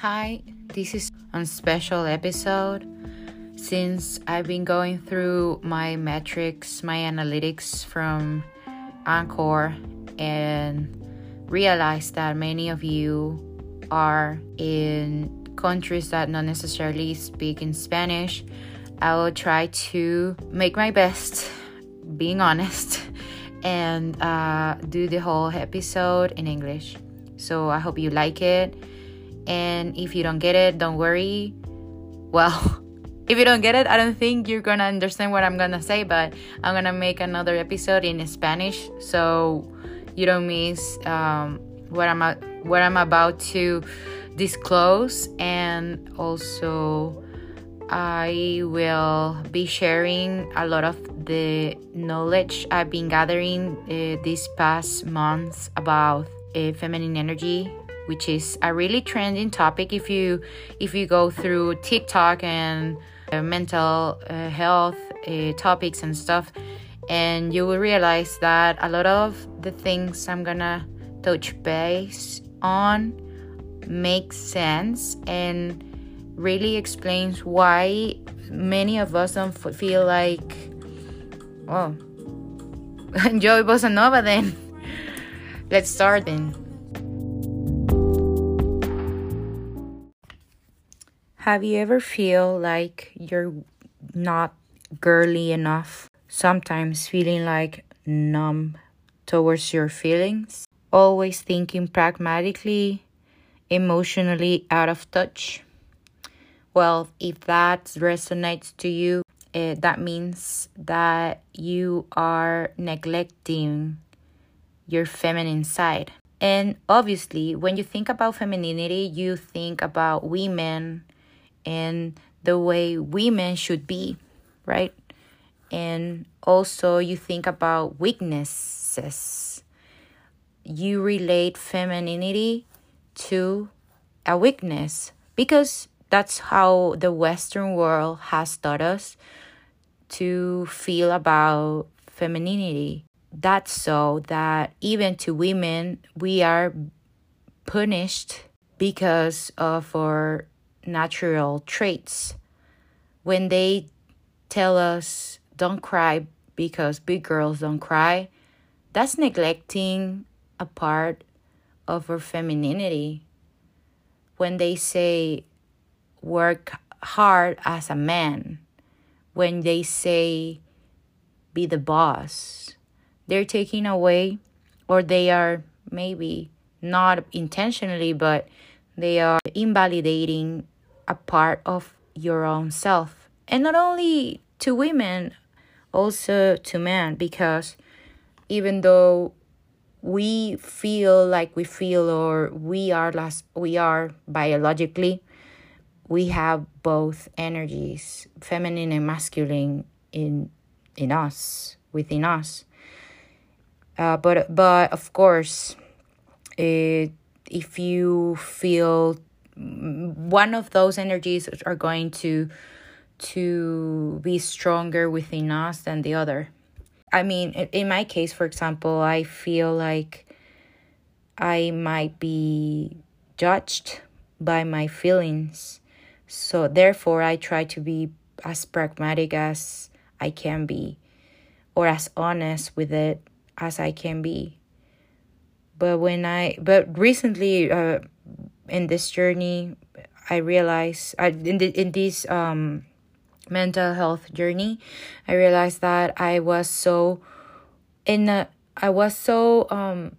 Hi, this is a special episode since I've been going through my metrics, my analytics from Anchor, and realized that many of you are in countries that not necessarily speak in Spanish. I will try to make my best, being honest, and uh, do the whole episode in English. So I hope you like it and if you don't get it, don't worry. Well, if you don't get it, I don't think you're gonna understand what I'm gonna say, but I'm gonna make another episode in Spanish so you don't miss um, what I'm what I'm about to disclose, and also I will be sharing a lot of the knowledge I've been gathering uh, these past months about uh, feminine energy which is a really trending topic. If you if you go through TikTok and uh, mental uh, health uh, topics and stuff and you will realize that a lot of the things I'm gonna touch base on makes sense and really explains why many of us don't feel like oh enjoy bossa nova then. Let's start then Have you ever feel like you're not girly enough? Sometimes feeling like numb towards your feelings? Always thinking pragmatically, emotionally out of touch? Well, if that resonates to you, uh, that means that you are neglecting your feminine side. And obviously, when you think about femininity, you think about women and the way women should be, right? And also, you think about weaknesses. You relate femininity to a weakness because that's how the Western world has taught us to feel about femininity. That's so that even to women, we are punished because of our natural traits. When they tell us don't cry because big girls don't cry, that's neglecting a part of our femininity. When they say work hard as a man, when they say be the boss, they're taking away, or they are maybe not intentionally, but they are invalidating a part of your own self. And not only to women, also to men, because even though we feel like we feel or we are last we are biologically we have both energies feminine and masculine in in us within us uh, but but of course it, if you feel one of those energies are going to to be stronger within us than the other. I mean, in my case, for example, I feel like I might be judged by my feelings. So, therefore, I try to be as pragmatic as I can be or as honest with it as I can be. But when I, but recently, uh, in this journey i realized I, in the, in this um mental health journey i realized that i was so in a, i was so um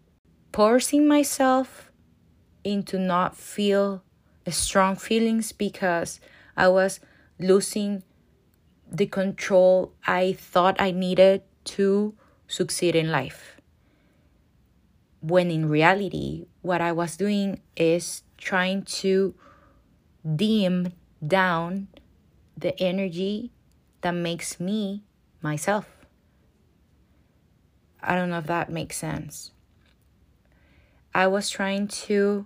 forcing myself into not feel strong feelings because i was losing the control i thought i needed to succeed in life when in reality what i was doing is trying to dim down the energy that makes me myself. I don't know if that makes sense. I was trying to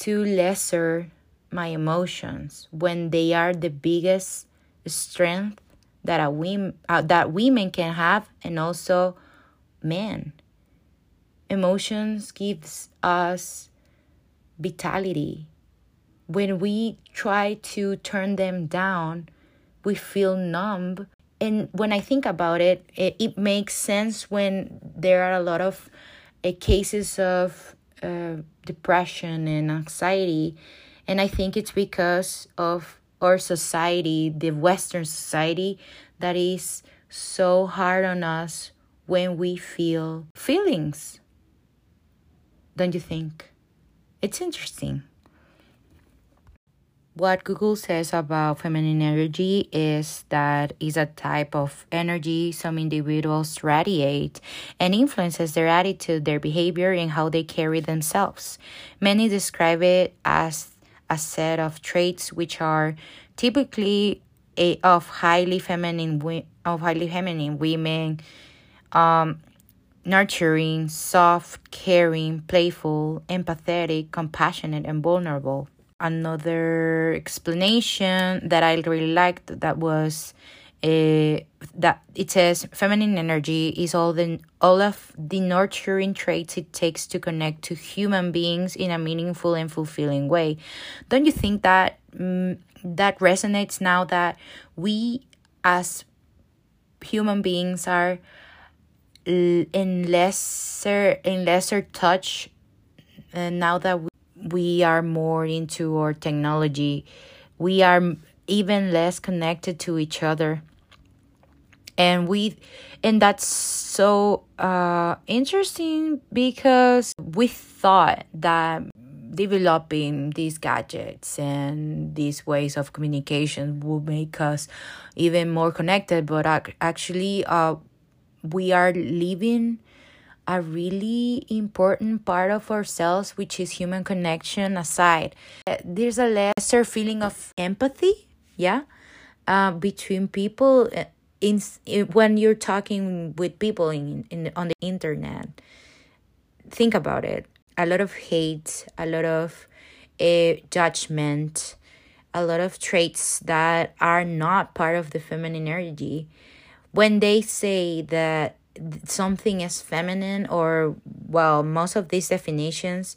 to lesser my emotions when they are the biggest strength that a women uh, that women can have and also men. Emotions gives us vitality. when we try to turn them down, we feel numb. And when I think about it, it, it makes sense when there are a lot of uh, cases of uh, depression and anxiety. And I think it's because of our society, the Western society, that is so hard on us when we feel feelings. Don't you think? It's interesting. What Google says about feminine energy is that it's a type of energy some individuals radiate and influences their attitude, their behavior, and how they carry themselves. Many describe it as a set of traits which are typically a, of highly feminine of highly feminine women, um, nurturing, soft, caring, playful, empathetic, compassionate, and vulnerable another explanation that I really liked that was uh, that it says feminine energy is all the all of the nurturing traits it takes to connect to human beings in a meaningful and fulfilling way. Don't you think that um, that resonates now that we as human beings are in lesser in lesser touch and uh, now that we we are more into our technology. We are even less connected to each other. And we and that's so uh interesting because we thought that developing these gadgets and these ways of communication will make us even more connected but actually uh we are living a really important part of ourselves, which is human connection aside. There's a lesser feeling of empathy, yeah, uh, between people uh, in, in when you're talking with people in, in on the internet. Think about it. A lot of hate, a lot of uh, judgment, a lot of traits that are not part of the feminine energy. When they say that something is feminine or well most of these definitions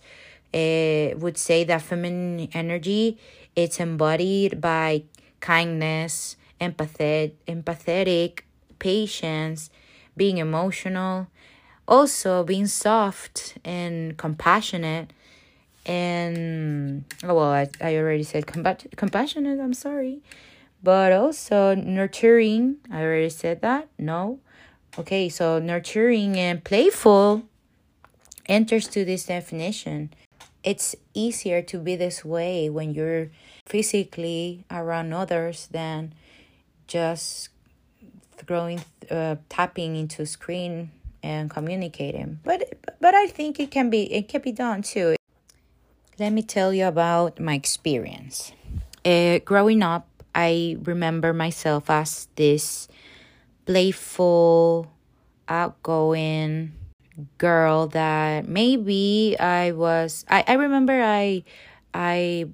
uh, would say that feminine energy it's embodied by kindness empathetic empathetic patience being emotional also being soft and compassionate and oh well i, I already said compa- compassionate i'm sorry but also nurturing i already said that no Okay, so nurturing and playful enters to this definition. It's easier to be this way when you're physically around others than just throwing uh, tapping into screen and communicating. But but I think it can be it can be done too. Let me tell you about my experience. Uh, growing up, I remember myself as this playful, outgoing girl that maybe I was I, I remember I I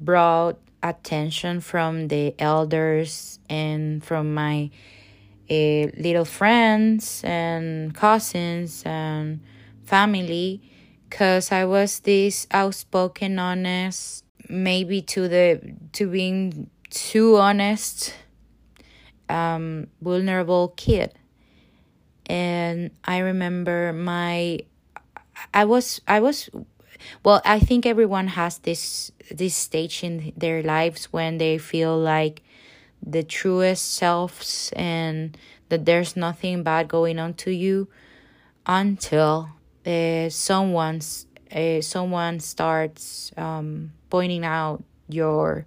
brought attention from the elders and from my uh, little friends and cousins and family because I was this outspoken honest maybe to the to being too honest um, vulnerable kid. And I remember my, I was, I was, well, I think everyone has this this stage in their lives when they feel like the truest selves and that there's nothing bad going on to you until uh, someone's uh, someone starts um, pointing out your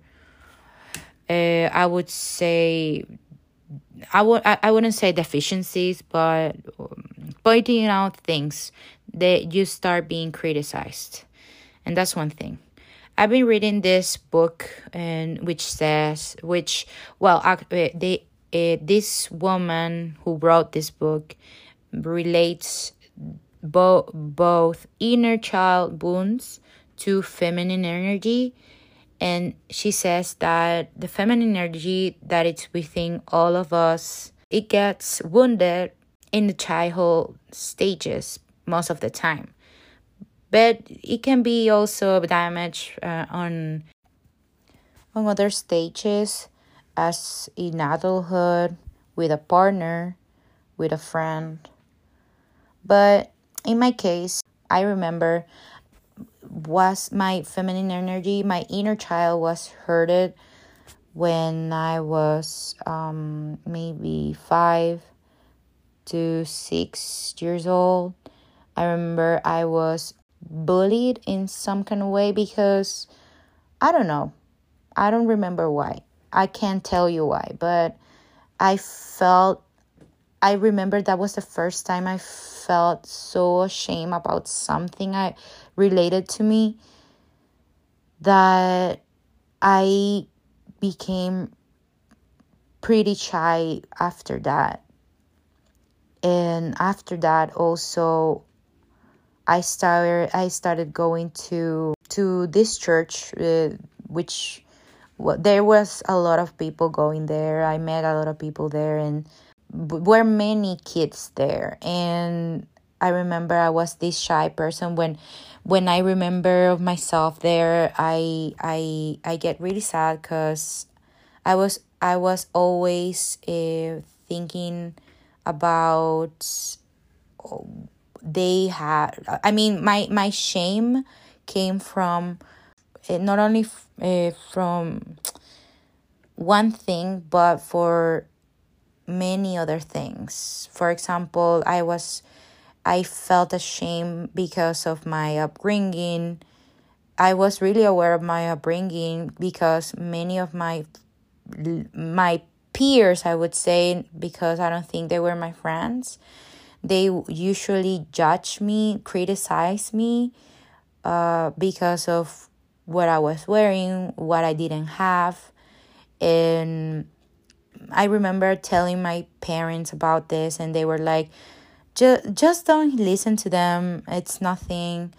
uh, I would say I would I, I wouldn't say deficiencies, but pointing out things that you start being criticized, and that's one thing. I've been reading this book and which says which well uh, they uh, this woman who wrote this book relates both both inner child wounds to feminine energy and she says that the feminine energy that it's within all of us it gets wounded in the childhood stages most of the time but it can be also damaged uh, on on other stages as in adulthood with a partner, with a friend. But in my case, I remember was my feminine energy, my inner child was hurted when I was um, maybe five to six years old. I remember I was bullied in some kind of way because I don't know. I don't remember why. I can't tell you why, but I felt I remember that was the first time I felt so ashamed about something I related to me that I became pretty shy after that. And after that also I started I started going to to this church uh, which well, there was a lot of people going there. I met a lot of people there and were many kids there and I remember I was this shy person when when I remember of myself there I I I get really sad cuz I was I was always uh, thinking about oh, they had I mean my my shame came from uh, not only uh, from one thing but for many other things. For example, I was I felt ashamed because of my upbringing. I was really aware of my upbringing because many of my my peers, I would say, because I don't think they were my friends, they usually judge me, criticize me uh, because of what I was wearing, what I didn't have, and I remember telling my parents about this, and they were like, "Just, just don't listen to them. It's nothing."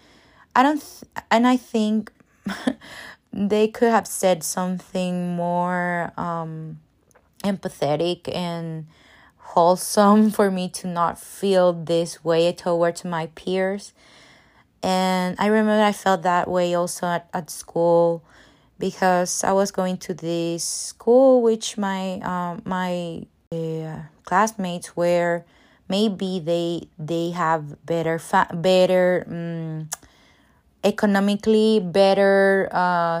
I don't, th- and I think they could have said something more um, empathetic and wholesome for me to not feel this way towards my peers. And I remember I felt that way also at, at school because I was going to this school which my um, my uh, classmates were maybe they they have better fa- better um, economically better uh,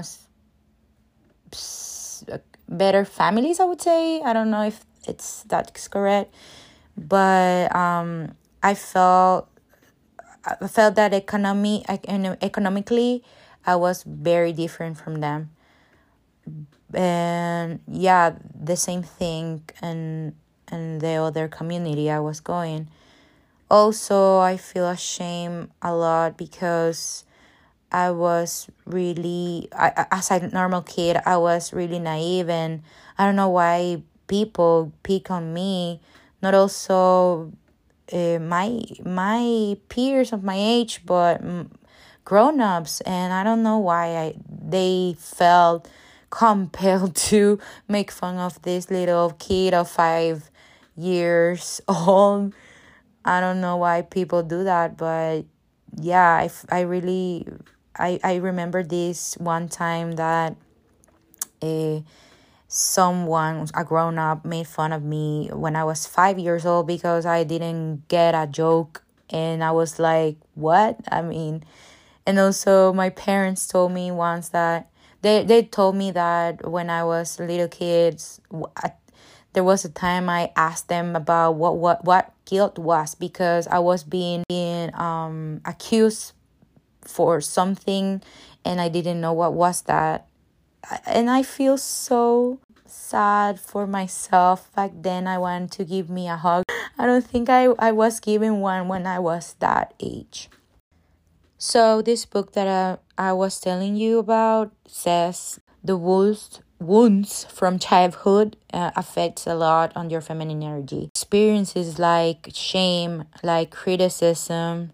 better families I would say. I don't know if it's that's correct. But um I felt I felt that economy economically I was very different from them. And yeah, the same thing. And and the other community I was going. Also, I feel ashamed a lot because I was really, I, as a normal kid, I was really naive, and I don't know why people pick on me. Not also uh, my my peers of my age, but grown-ups and i don't know why I, they felt compelled to make fun of this little kid of five years old. I don't know why people do that but yeah i, I really I, I remember this one time that a someone a grown up made fun of me when i was five years old because i didn't get a joke. And i was like what? I mean and also my parents told me once that they they told me that when I was little kids there was a time I asked them about what what what guilt was because I was being being um accused for something and I didn't know what was that. And I feel so sad for myself. Back then I wanted to give me a hug. I don't think I, I was given one when I was that age. So this book that I, I was telling you about says the wounds wounds from childhood uh, affects a lot on your feminine energy. Experiences like shame, like criticism,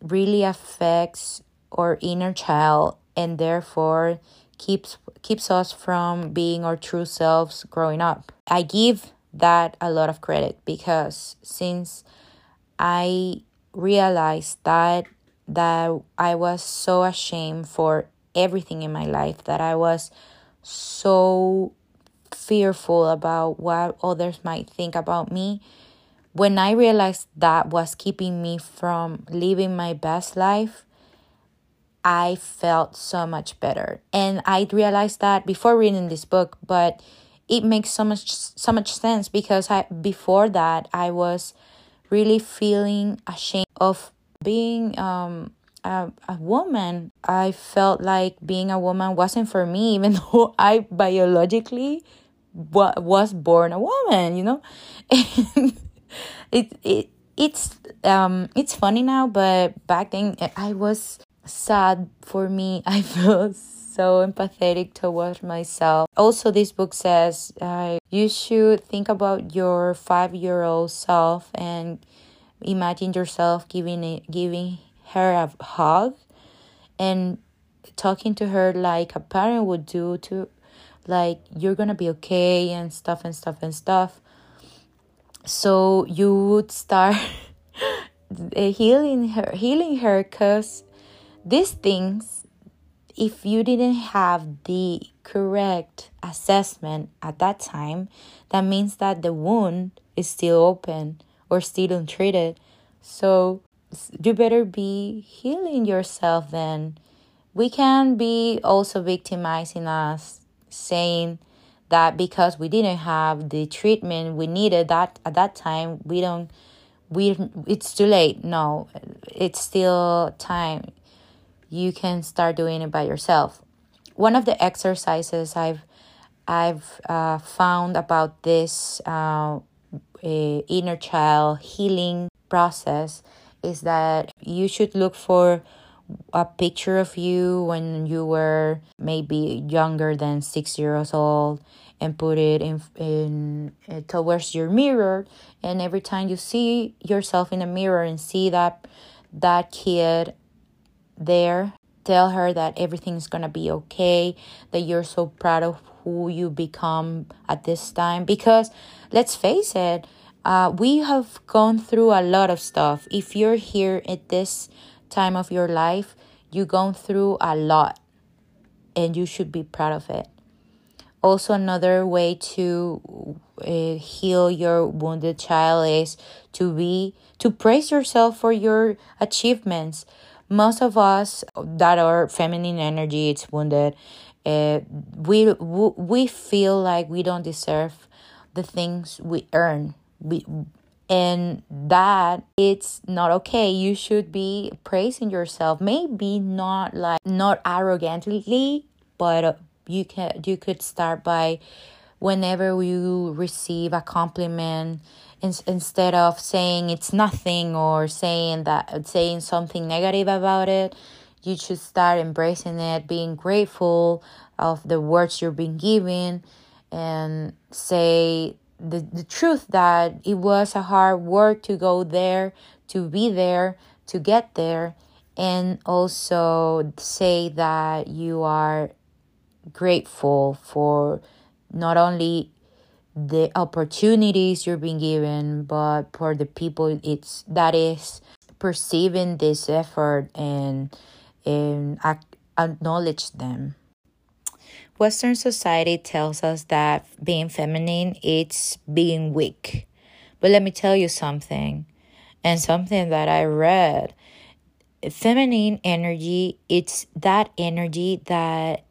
really affects our inner child and therefore keeps keeps us from being our true selves growing up. I give that a lot of credit because since I realized that that I was so ashamed for everything in my life that I was so fearful about what others might think about me. When i realized that was keeping me from living my best life i felt so much better. And i realized that before reading this book but it makes so much so much sense because i before that i was really feeling ashamed of being um a, a woman i felt like being a woman wasn't for me even though i biologically wa- was born a woman you know? It it it's um it's funny now but back then i was sad for me. I felt so empathetic towards myself. Also this book says uh, you should think about your five year old self and imagine yourself giving it, giving her a hug and talking to her like a parent would do to like you're gonna be okay and stuff and stuff and stuff. So you would start healing her healing her because these things if you didn't have the correct assessment at that time that means that the wound is still open or still untreated. So you better be healing yourself then. We can be also victimizing us saying that because we didn't have the treatment we needed that at that time we don't we it's too late. No it's still time. You can start doing it by yourself. One of the exercises i've i've uh, found about this uh, inner child healing process is that you should look for a picture of you when you were maybe younger than six years old and put it in in uh, towards your mirror. And every time you see yourself in the mirror and see that that kid there tell her that everything's gonna be okay that you're so proud of who you become at this time. Because let's face it uh, we have gone through a lot of stuff. If you're here at this time of your life, you've gone through a lot and you should be proud of it. Also, another way to uh, heal your wounded child is to be to praise yourself for your achievements. Most of us that are feminine energy, it's wounded. Uh, we we feel like we don't deserve the things we earn and that it's not okay. You should be praising yourself. Maybe not like not arrogantly but uh, you can you could start by whenever you receive a compliment in, instead of saying it's nothing or saying that saying something negative about it you should start embracing it being grateful of the words you're being given and say the, the truth that it was a hard work to go there, to be there, to get there, and also say that you are grateful for not only the opportunities you're being given, but for the people it's that is perceiving this effort and and acknowledge them. Western society tells us that being feminine it's being weak. But let me tell you something, and something that I read. Feminine energy, it's that energy that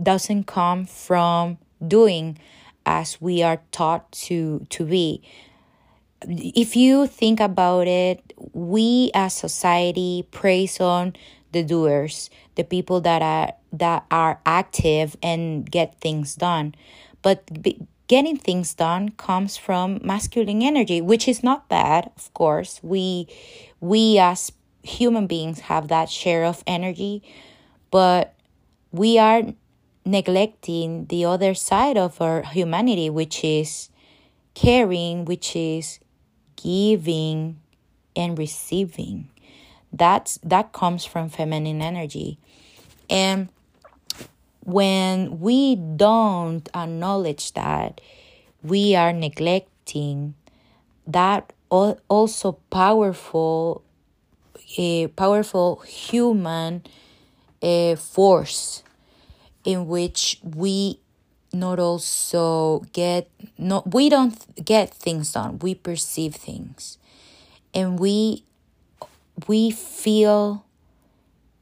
doesn't come from doing as we are taught to to be if you think about it we as society praise on the doers the people that are that are active and get things done. But getting things done comes from masculine energy, which is not bad, of course. We we as human beings have that share of energy, but we are neglecting the other side of our humanity, which is caring, which is giving and receiving. That's that comes from feminine energy. And when we don't acknowledge that, we are neglecting that also powerful, a powerful human uh, force. in which we not also get no we don't get things done we perceive things and we we feel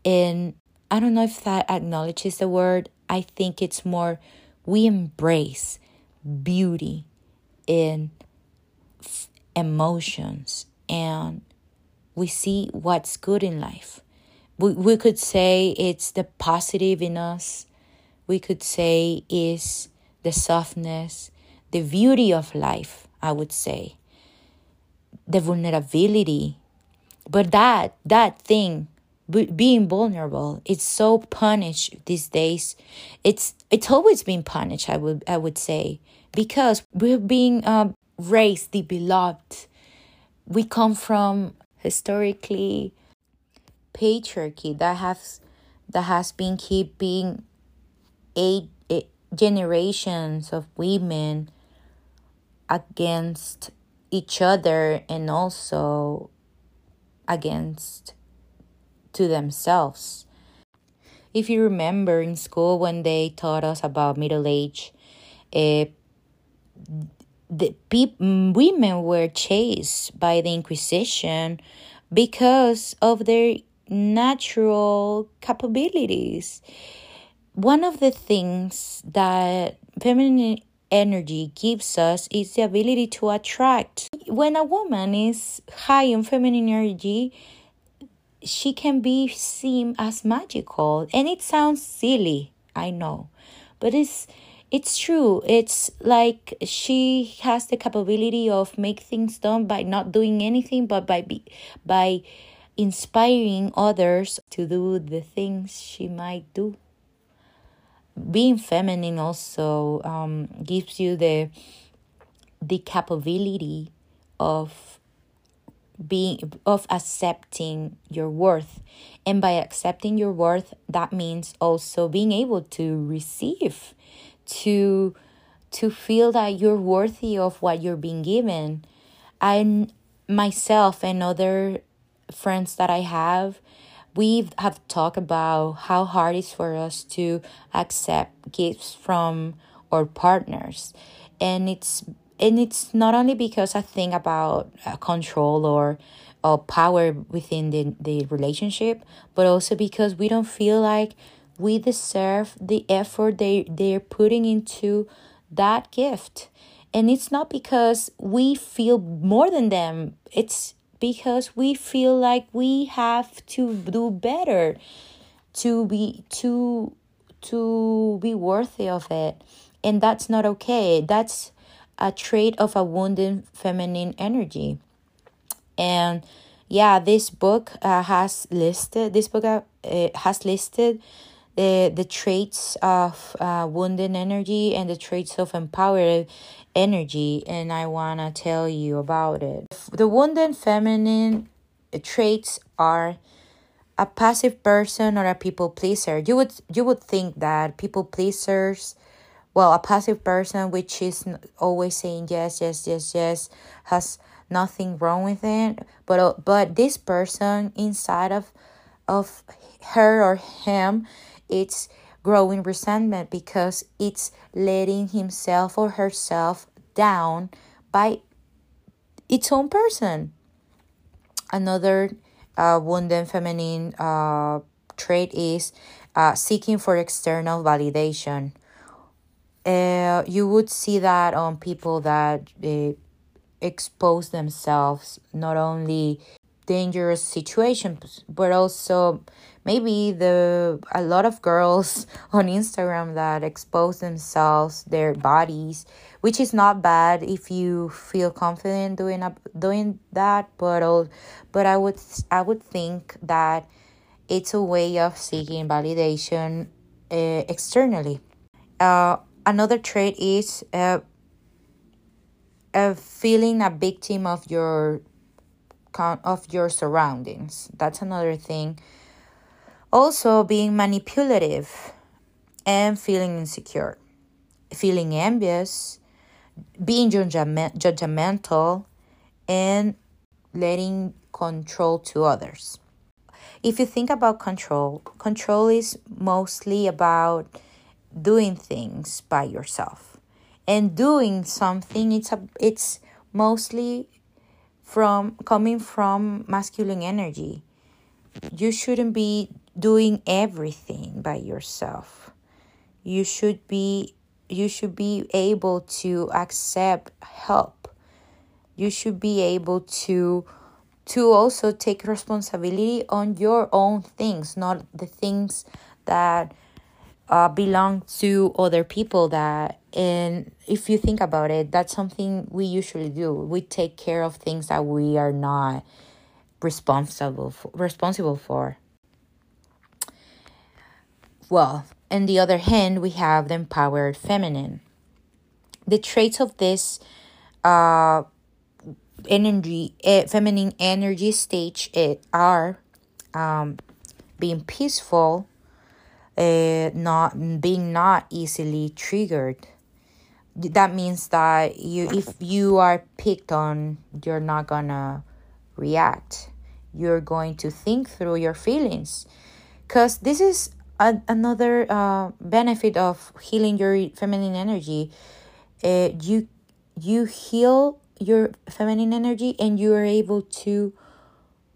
in i don't know if that acknowledges the word i think it's more we embrace beauty in emotions and we see what's good in life we, we could say it's the positive in us we could say is the softness, the beauty of life, I would say, the vulnerability. But that, that thing, being vulnerable, it's so punished these days. It's, it's always been punished, I would, I would say, because we're being uh, raised, the beloved. We come from historically patriarchy that has that has been keeping eight, eight generations of women against each other and also against to themselves. If you remember in school when they taught us about middle age, uh, the pe- women were chased by the Inquisition because of their natural capabilities one of the things that feminine energy gives us is the ability to attract. When a woman is high in feminine energy, she can be seen as magical. And it sounds silly, I know. But it's it's true. It's like she has the capability of make things done by not doing anything but by be, by inspiring others to do the things she might do being feminine also um, gives you the the capability of being of accepting your worth. And by accepting your worth that means also being able to receive to to feel that you're worthy of what you're being given. I myself and other friends that i have we have talked about how hard it's for us to accept gifts from our partners. And it's and it's not only because i think about uh, control or or power within the, the relationship but also because we don't feel like we deserve the effort they they're putting into that gift. And it's not because we feel more than them. It's because we feel like we have to do better to be to to be worthy of it. And that's not okay. That's a trait of a wounded feminine energy and yeah this book uh, has listed this book uh, has listed the the traits of uh, wounded energy and the traits of empowered energy and I want to tell you about it. The wounded feminine traits are a passive person or a people pleaser. You would you would think that people pleasers well, a passive person which is always saying yes, yes, yes, yes has nothing wrong with it, but uh, but this person inside of of her or him it's growing resentment because it's letting himself or herself down by its own person. Another uh, wounded feminine uh, trait is uh, seeking for external validation. Uh, you would see that on people that uh, expose themselves not only dangerous situations but also maybe the a lot of girls on Instagram that expose themselves their bodies which is not bad if you feel confident doing up doing that but but I would I would think that it's a way of seeking validation uh, externally. Uh, another trait is uh, a feeling a victim of your of your surroundings. That's another thing. Also, being manipulative and feeling insecure, feeling envious, being judgmental, and letting control to others. If you think about control, control is mostly about doing things by yourself. And doing something it's a it's mostly from coming from masculine energy. You shouldn't be doing everything by yourself. You should be you should be able to accept help. You should be able to to also take responsibility on your own things not the things that uh, belong to other people that and if you think about it that's something we usually do. We take care of things that we are not responsible for, responsible for. Well on the other hand we have the empowered feminine. The traits of this uh energy uh, feminine energy stage it are um being peaceful uh, not being not easily triggered. That means that you if you are picked on you're not gonna react. You're going to think through your feelings. Because this is a, another uh, benefit of healing your feminine energy. Uh, you you heal your feminine energy and you are able to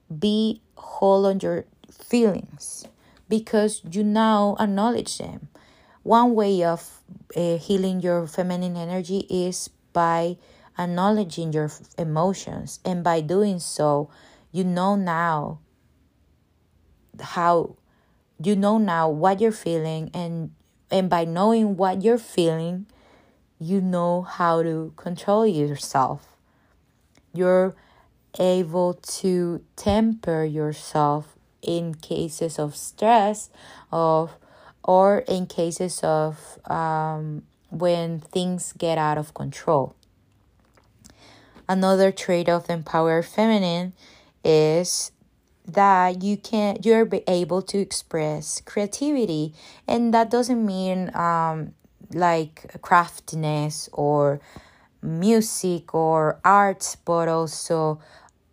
be whole on your feelings because you now acknowledge them. One way of uh, healing your feminine energy is by acknowledging your emotions, and by doing so, you know now how you know now what you're feeling. And and by knowing what you're feeling you know how to control yourself. You're able to temper yourself in cases of stress of or in cases of um, when things get out of control. Another trait of the empowered feminine is that you can you're able to express creativity and that doesn't mean um, like craftiness or music or art but also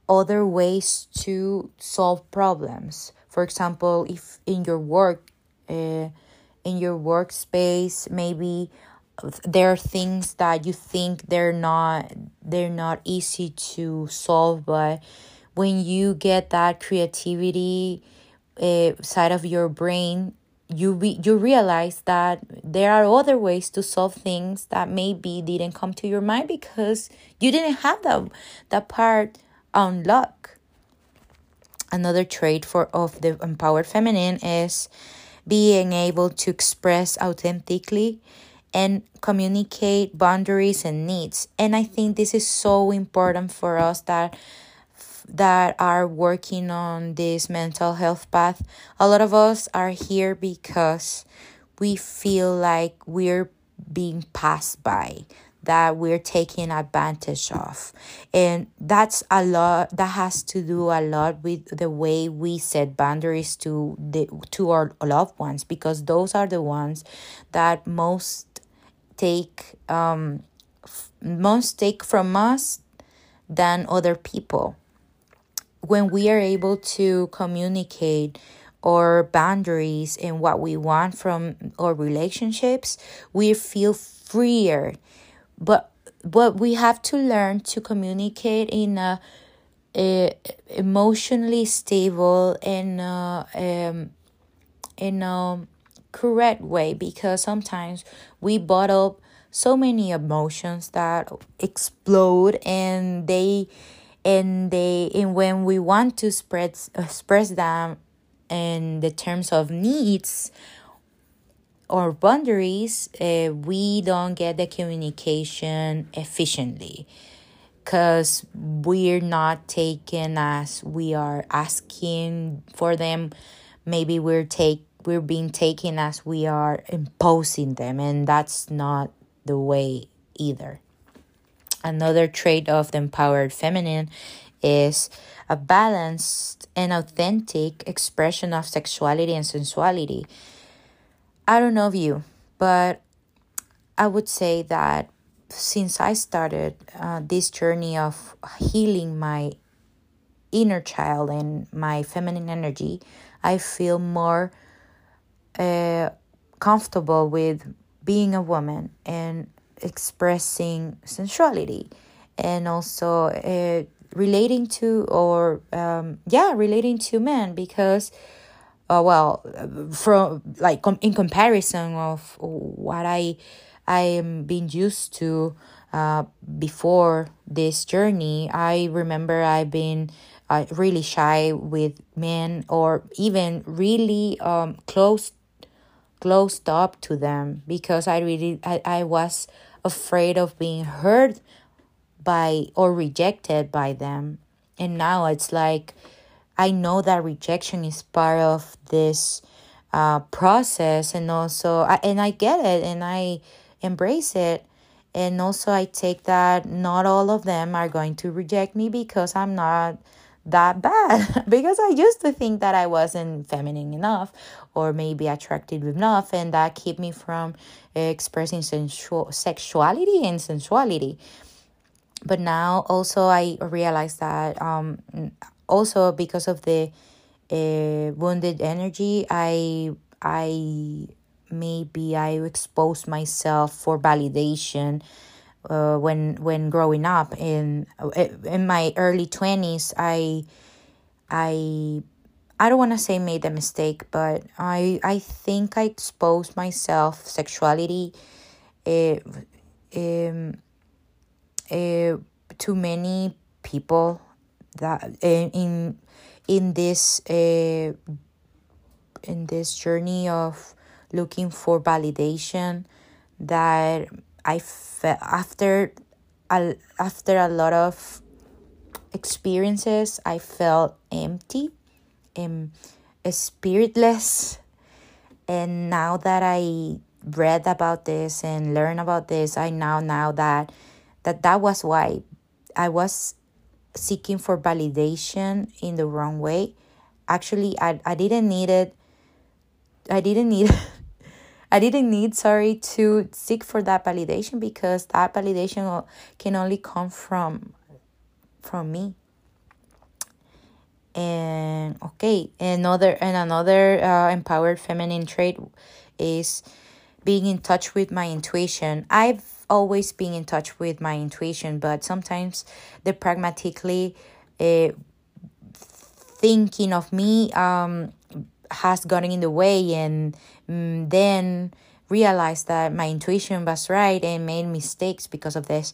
other ways to solve problems. For example, if in your work, uh, in your workspace, maybe there are things that you think they're not they're not easy to solve, but when you get that creativity uh, side of your brain, you re- you realize that there are other ways to solve things that maybe didn't come to your mind because you didn't have that that part unlock. Another trait for of the empowered feminine is being able to express authentically and communicate boundaries and needs. And I think this is so important for us that that are working on this mental health path. A lot of us are here because we feel like we're being passed by that we're taking advantage of. And that's a lot that has to do a lot with the way we set boundaries to the to our loved ones because those are the ones that most take um most take from us than other people. When we are able to communicate our boundaries and what we want from our relationships we feel freer but but we have to learn to communicate in a, a emotionally stable and uh, um, in a correct way because sometimes we bottle so many emotions that explode and they and they and when we want to spread express them in the terms of needs or boundaries, uh, we don't get the communication efficiently because we're not taken as we are asking for them. Maybe we're take we're being taken as we are imposing them, and that's not the way either. Another trait of the empowered feminine is a balanced and authentic expression of sexuality and sensuality I don't know of you, but I would say that since I started uh, this journey of healing my inner child and my feminine energy, I feel more uh, comfortable with being a woman and expressing sensuality and also uh, relating to or um, yeah relating to men because uh, well from like com- in comparison of what i i am being used to uh, before this journey i remember i've been uh, really shy with men or even really um, close closed up to them because i really I, I was afraid of being hurt by or rejected by them. And now it's like i know that rejection is part of this uh, process and also I, and i get it and i embrace it. And also i take that not all of them are going to reject me because i'm not that bad. Because i used to think that i wasn't feminine enough or maybe attractive enough and that kept me from expressing sensual sexuality and sensuality. But now also I realize that um also because of the uh, wounded energy I I maybe I expose myself for validation uh, when when growing up. In in my early 20s I I I don't want to say made a mistake but I I think I exposed myself sexuality uh, um uh, to many people that in in this uh, in this journey of looking for validation that I felt after a, after a lot of experiences I felt empty and spiritless. And now that I read about this and learn about this I now now that that that was why I was seeking for validation in the wrong way. Actually, I, I didn't need it. I didn't need I didn't need sorry to seek for that validation because that validation can only come from from me. And okay, another and another uh, empowered feminine trait is being in touch with my intuition. I've always been in touch with my intuition, but sometimes the pragmatically uh, thinking of me um, has gotten in the way, and um, then realized that my intuition was right and made mistakes because of this.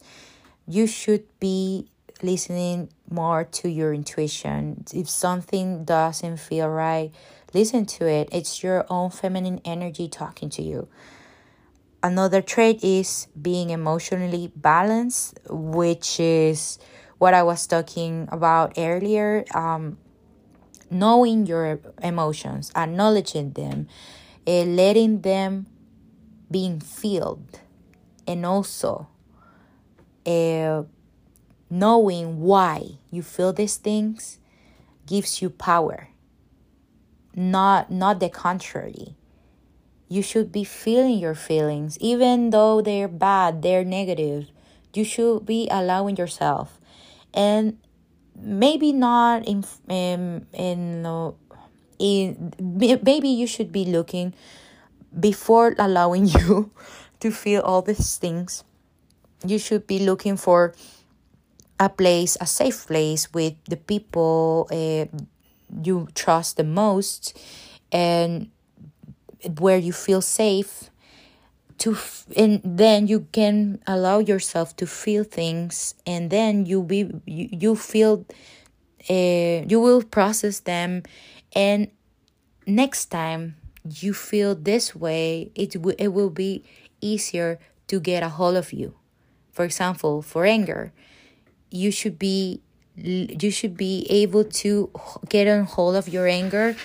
You should be listening more to your intuition. If something doesn't feel right, listen to it. It's your own feminine energy talking to you. Another trait is being emotionally balanced, which is what I was talking about earlier. Um, knowing your emotions, acknowledging them, uh, letting them being filled, and also uh, knowing why you feel these things gives you power. Not not the contrary you should be feeling your feelings, even though they're bad, they're negative. You should be allowing yourself, and maybe not in in in, in maybe you should be looking before allowing you to feel all these things. You should be looking for a place, a safe place with the people uh, you trust the most, and where you feel safe to f- and then you can allow yourself to feel things and then you be you, you feel uh, you will process them and next time you feel this way it, w- it will be easier to get a hold of you. For example for anger you should be you should be able to get on hold of your anger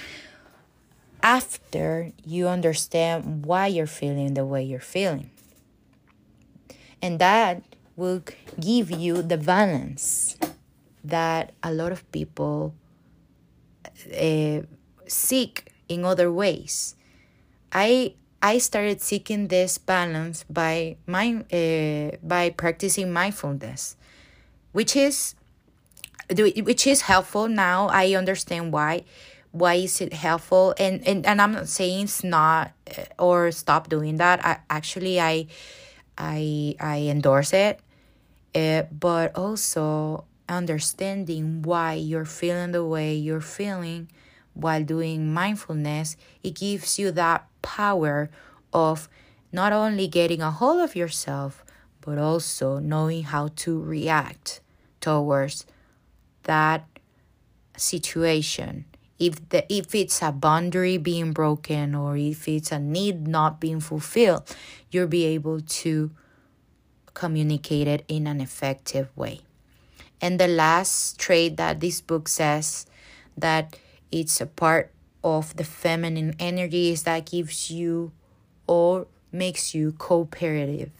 after you understand why you're feeling the way you're feeling. And that will give you the balance that a lot of people uh, seek in other ways. I I started seeking this balance by my uh, by practicing mindfulness, which is which is helpful now. I understand why, why is it helpful? And and, and i'm not saying it's not uh, or stop doing that. I actually i i i endorse it. Uh, but also understanding why you're feeling the way you're feeling while doing mindfulness it gives you that power of not only getting a hold of yourself but also knowing how to react towards that situation if the if it's a boundary being broken or if it's a need not being fulfilled you'll be able to communicate it in an effective way. And the last trait that this book says that it's a part of the feminine energy is that gives you or makes you cooperative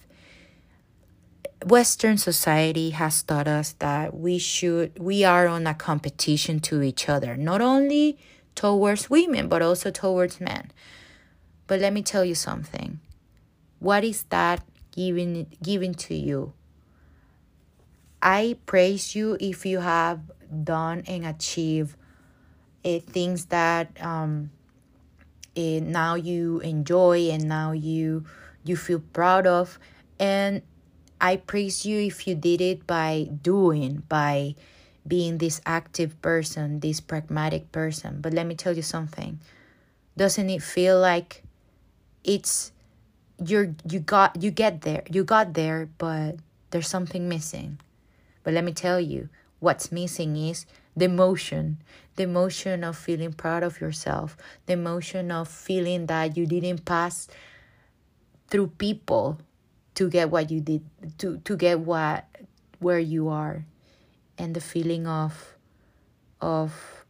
Western society has taught us that we should we are on a competition to each other, not only towards women but also towards men. But let me tell you something. What is that given given to you? I praise you if you have done and achieved uh, things that um, uh, now you enjoy and now you you feel proud of and I praise you if you did it by doing, by being this active person, this pragmatic person. But let me tell you something. Doesn't it feel like it's you're you got you get there. You got there, but there's something missing. But let me tell you, what's missing is the emotion, the emotion of feeling proud of yourself, the emotion of feeling that you didn't pass through people to get what you did to to get what where you are. And the feeling of of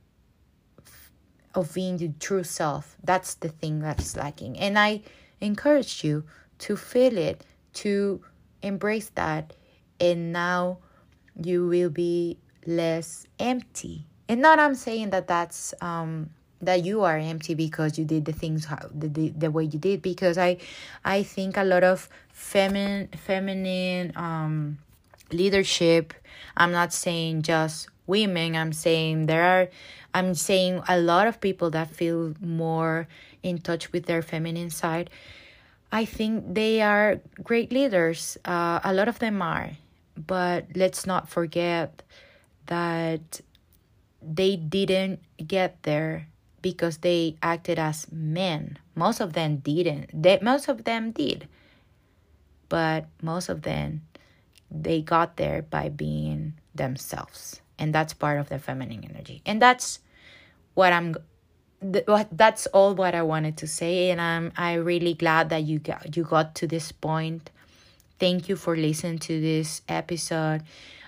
of being the true self. That's the thing that's lacking. And i encourage you to feel it to embrace that. And now you will be less empty. And not i'm saying that that's um that you are empty because you did the things how the, the, the way you did because i i think a lot of feminine feminine um leadership i'm not saying just women i'm saying there are i'm saying a lot of people that feel more in touch with their feminine side. I think they are great leaders uh, a lot of them are but let's not forget that they didn't get there because they acted as men. Most of them didn't. They, most of them did. But most of them they got there by being themselves. And that's part of the feminine energy. And that's what I'm what that's all what I wanted to say and I'm I really glad that you got you got to this point. Thank you for listening to this episode.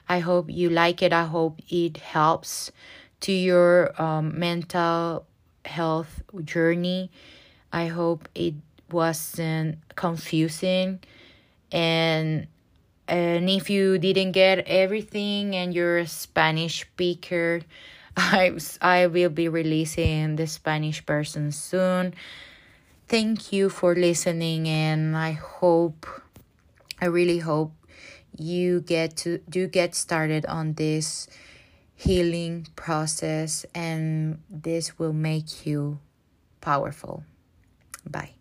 I hope you like it. I hope it helps to your um, mental health journey. I hope it wasn't confusing and and if you didn't get everything and you're a Spanish speaker, I I will be releasing the Spanish version soon. Thank you for listening and I hope I really hope you get to do get started on this healing process, and this will make you powerful. Bye.